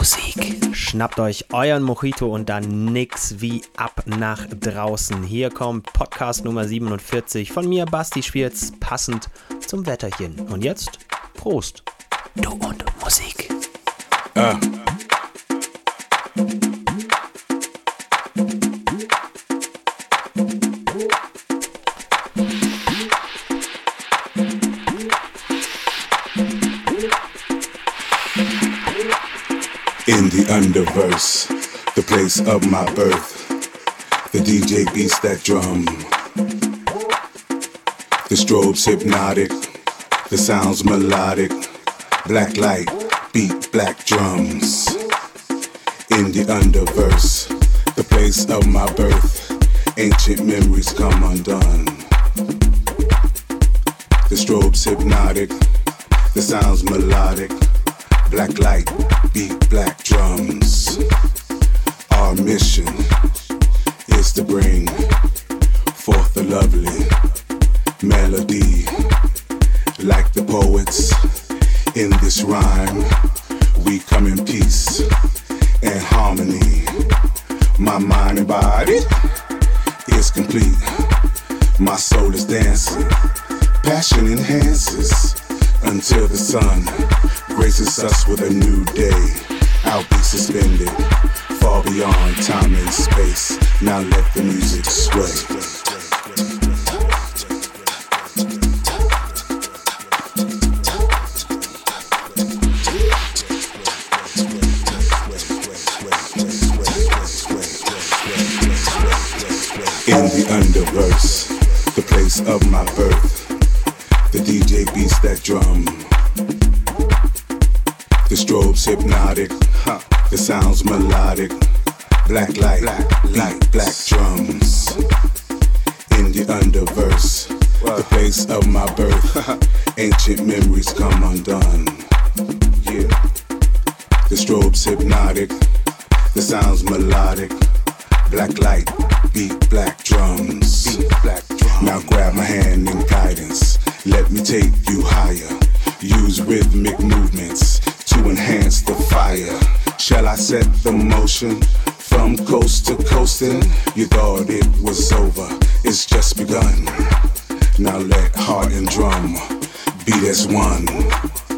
Musik. Schnappt euch euren Mojito und dann nix wie ab nach draußen. Hier kommt Podcast Nummer 47 von mir, Basti Schwierz, passend zum Wetterchen. Und jetzt Prost. Du und Musik. Ah. The underverse, the place of my birth, the DJ beats that drum. The strobe's hypnotic, the sounds melodic. Black light, beat black drums. In the underverse, the place of my birth, ancient memories come undone. The strobe's hypnotic, the sounds melodic. Black light, beat black drums. Our mission is to bring forth the lovely melody. Like the poets in this rhyme, we come in peace and harmony. My mind and body is complete. My soul is dancing. Passion enhances until the sun graces us with a new day. I'll be suspended far beyond time and space. Now let the music sway. Hypnotic, huh. the sounds melodic. Black light, black light, black drums. In the underverse, the place of my birth. Ancient memories come undone. Yeah. The strobe's hypnotic, the sounds melodic. Black light, beat black drums. Beat black drums. Now grab my hand in guidance. Let me take you higher. Use rhythmic movements enhance the fire. Shall I set the motion from coast to coasting? You thought it was over, it's just begun. Now let heart and drum beat as one.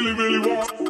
really, really want.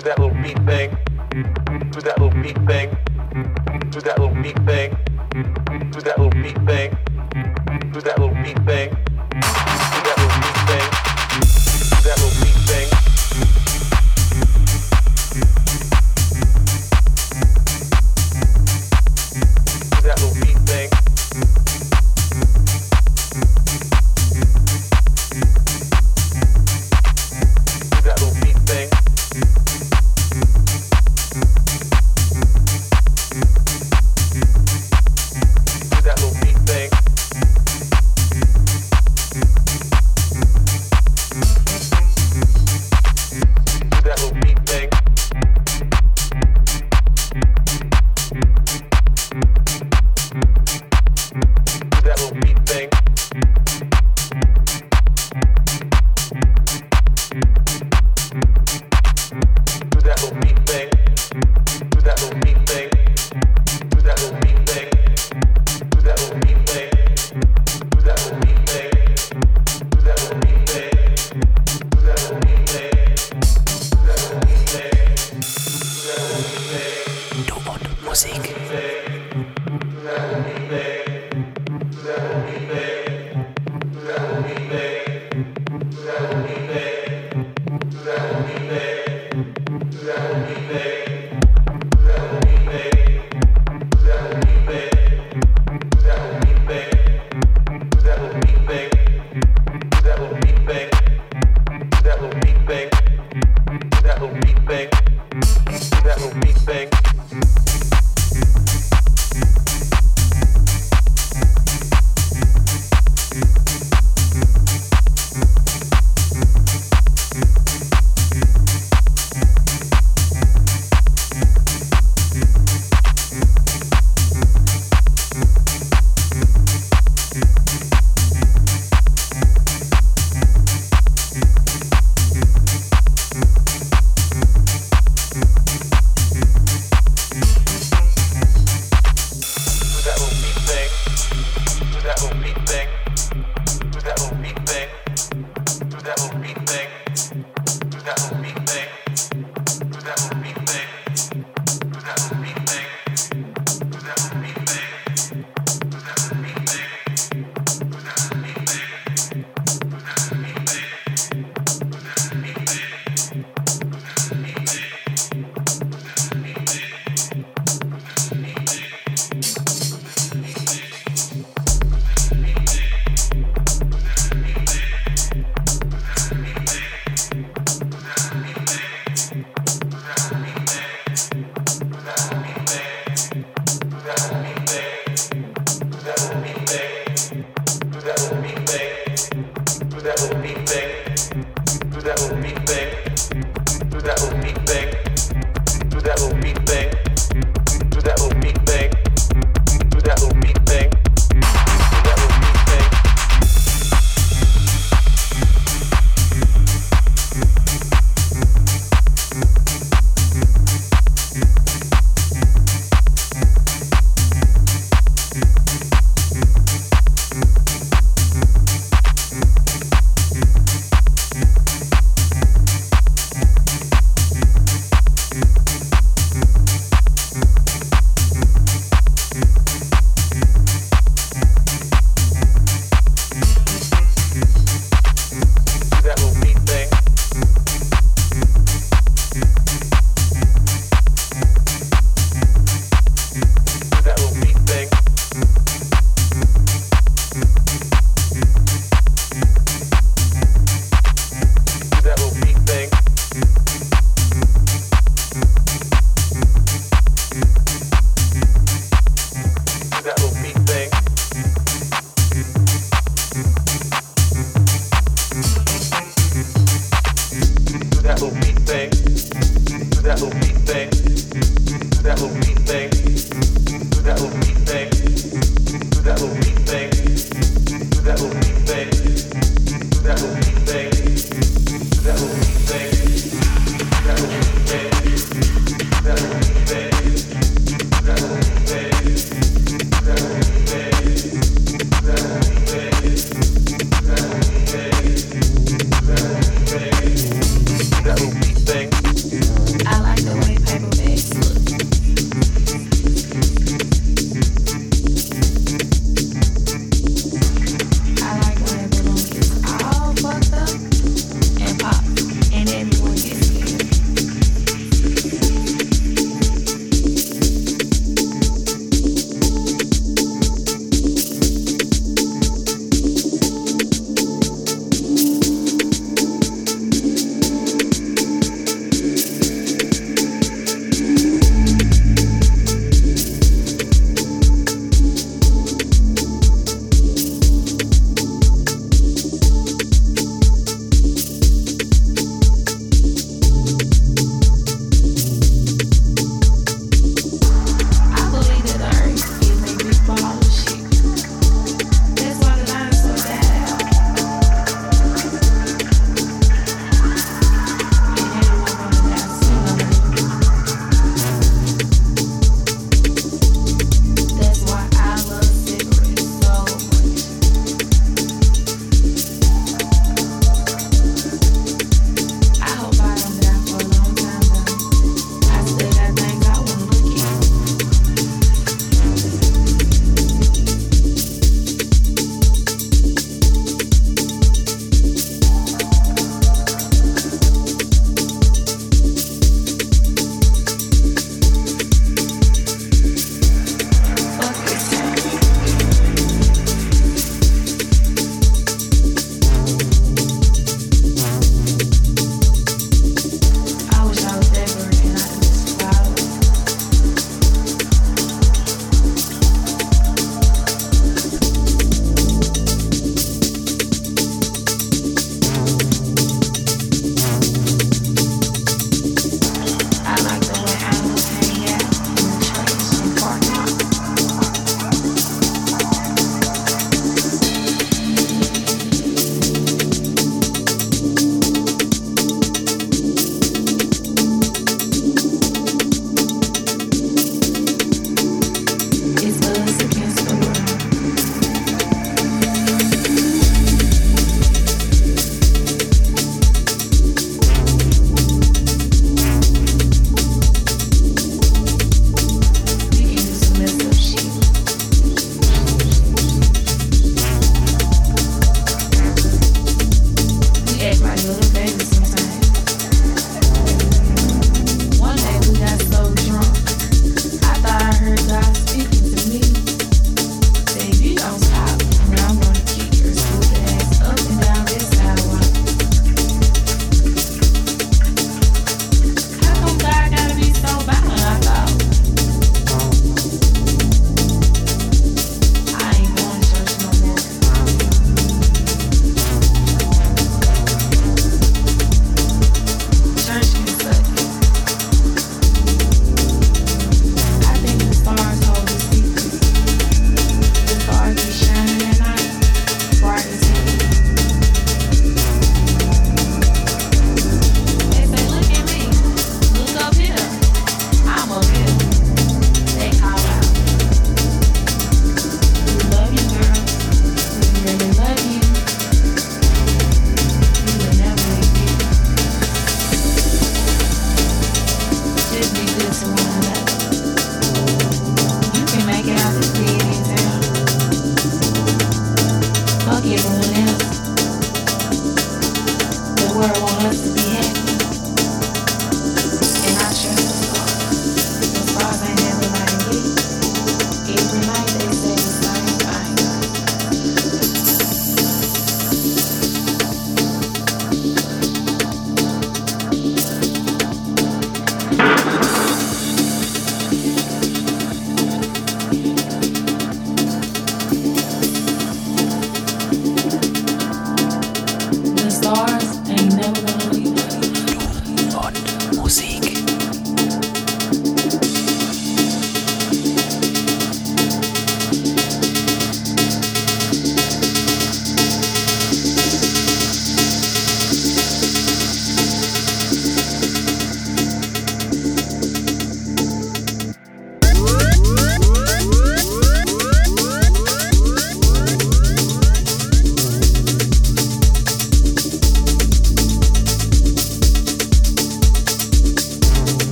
do that little beat thing, do that little beat thing, do that little beat thing.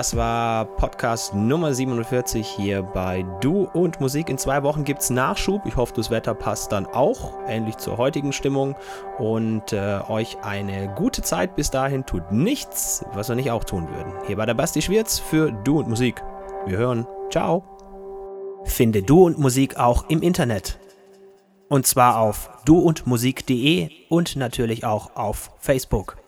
Das war Podcast Nummer 47 hier bei Du und Musik. In zwei Wochen gibt es Nachschub. Ich hoffe, das Wetter passt dann auch, ähnlich zur heutigen Stimmung. Und äh, euch eine gute Zeit bis dahin. Tut nichts, was wir nicht auch tun würden. Hier war der Basti Schwierz für Du und Musik. Wir hören. Ciao. Finde Du und Musik auch im Internet. Und zwar auf duundmusik.de und natürlich auch auf Facebook.